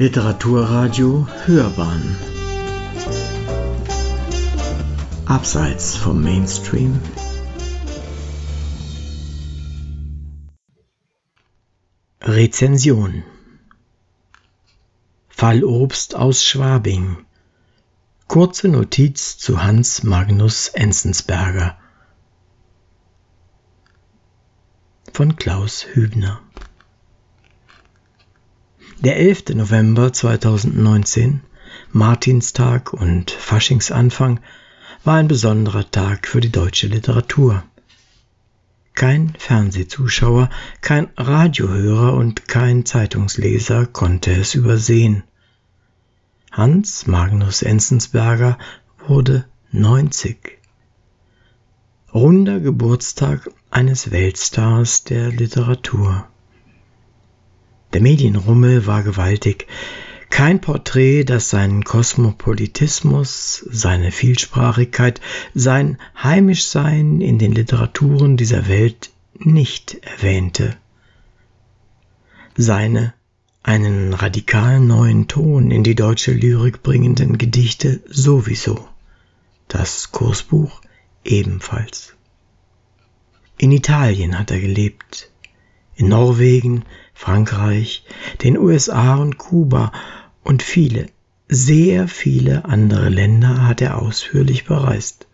Literaturradio Hörbahn. Abseits vom Mainstream. Rezension. Fallobst aus Schwabing. Kurze Notiz zu Hans Magnus Enzensberger. Von Klaus Hübner der 11. November 2019, Martinstag und Faschingsanfang, war ein besonderer Tag für die deutsche Literatur. Kein Fernsehzuschauer, kein Radiohörer und kein Zeitungsleser konnte es übersehen. Hans Magnus Enzensberger wurde 90. Runder Geburtstag eines Weltstars der Literatur. Der Medienrummel war gewaltig. Kein Porträt, das seinen Kosmopolitismus, seine Vielsprachigkeit, sein Heimischsein in den Literaturen dieser Welt nicht erwähnte. Seine einen radikal neuen Ton in die deutsche Lyrik bringenden Gedichte sowieso. Das Kursbuch ebenfalls. In Italien hat er gelebt, in Norwegen, Frankreich, den USA und Kuba und viele, sehr viele andere Länder hat er ausführlich bereist.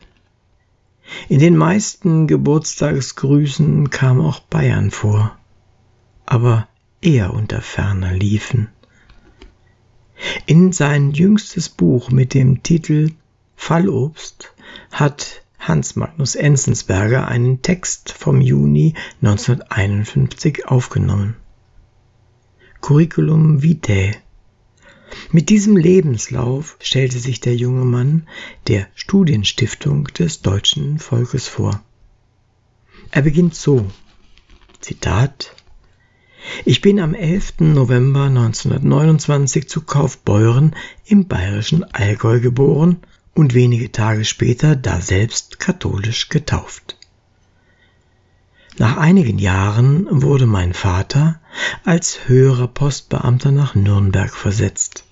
In den meisten Geburtstagsgrüßen kam auch Bayern vor, aber eher unter ferner liefen. In sein jüngstes Buch mit dem Titel Fallobst hat Hans Magnus Enzensberger einen Text vom Juni 1951 aufgenommen. Curriculum vitae. Mit diesem Lebenslauf stellte sich der junge Mann der Studienstiftung des deutschen Volkes vor. Er beginnt so, Zitat, ich bin am 11. November 1929 zu Kaufbeuren im bayerischen Allgäu geboren und wenige Tage später daselbst katholisch getauft. Nach einigen Jahren wurde mein Vater als höherer Postbeamter nach Nürnberg versetzt.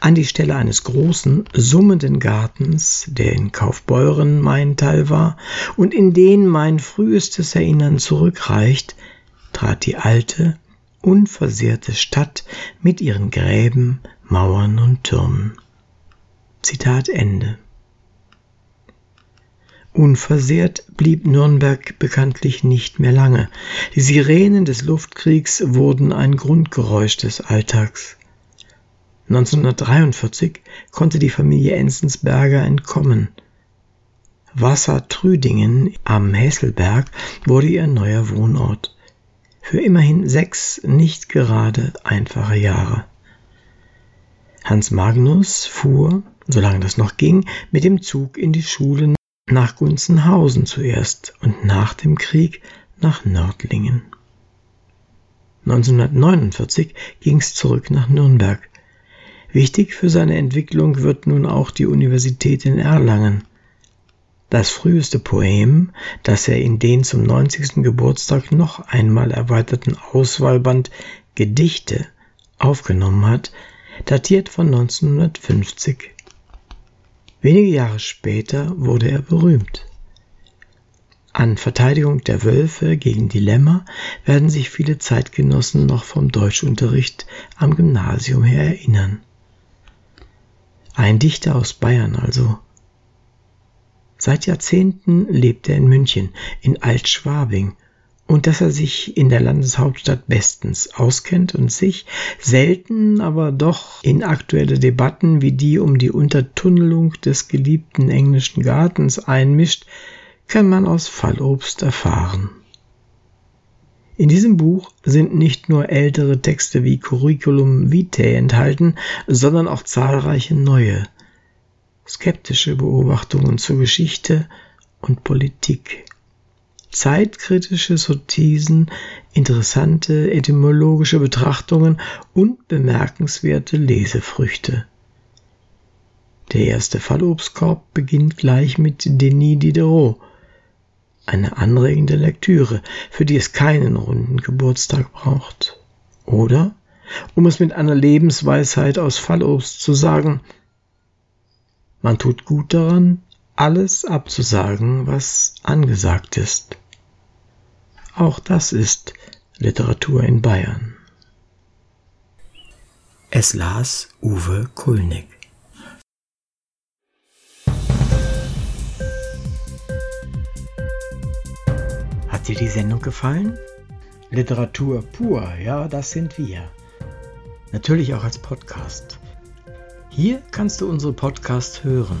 An die Stelle eines großen, summenden Gartens, der in Kaufbeuren mein Teil war und in den mein frühestes Erinnern zurückreicht, trat die alte, unversehrte Stadt mit ihren Gräben, Mauern und Türmen. Zitat Ende. Unversehrt blieb Nürnberg bekanntlich nicht mehr lange. Die Sirenen des Luftkriegs wurden ein Grundgeräusch des Alltags. 1943 konnte die Familie Enzensberger entkommen. Wassertrüdingen am Hesselberg wurde ihr neuer Wohnort. Für immerhin sechs nicht gerade einfache Jahre. Hans Magnus fuhr, solange das noch ging, mit dem Zug in die Schule nach Gunzenhausen zuerst und nach dem Krieg nach Nördlingen. 1949 ging es zurück nach Nürnberg. Wichtig für seine Entwicklung wird nun auch die Universität in Erlangen. Das früheste Poem, das er in den zum 90. Geburtstag noch einmal erweiterten Auswahlband Gedichte aufgenommen hat, datiert von 1950. Wenige Jahre später wurde er berühmt. An Verteidigung der Wölfe gegen Dilemma werden sich viele Zeitgenossen noch vom Deutschunterricht am Gymnasium her erinnern. Ein Dichter aus Bayern also. Seit Jahrzehnten lebt er in München, in Altschwabing und dass er sich in der Landeshauptstadt bestens auskennt und sich selten aber doch in aktuelle Debatten wie die um die Untertunnelung des geliebten englischen Gartens einmischt, kann man aus Fallobst erfahren. In diesem Buch sind nicht nur ältere Texte wie Curriculum vitae enthalten, sondern auch zahlreiche neue, skeptische Beobachtungen zur Geschichte und Politik zeitkritische Sortisen, interessante etymologische Betrachtungen und bemerkenswerte Lesefrüchte. Der erste Fallobstkorb beginnt gleich mit Denis Diderot, eine anregende Lektüre, für die es keinen runden Geburtstag braucht. Oder Um es mit einer Lebensweisheit aus Fallobst zu sagen, man tut gut daran, alles abzusagen, was angesagt ist. Auch das ist Literatur in Bayern. Es las Uwe Kulnig. Hat dir die Sendung gefallen? Literatur pur, ja, das sind wir. Natürlich auch als Podcast. Hier kannst du unsere Podcasts hören.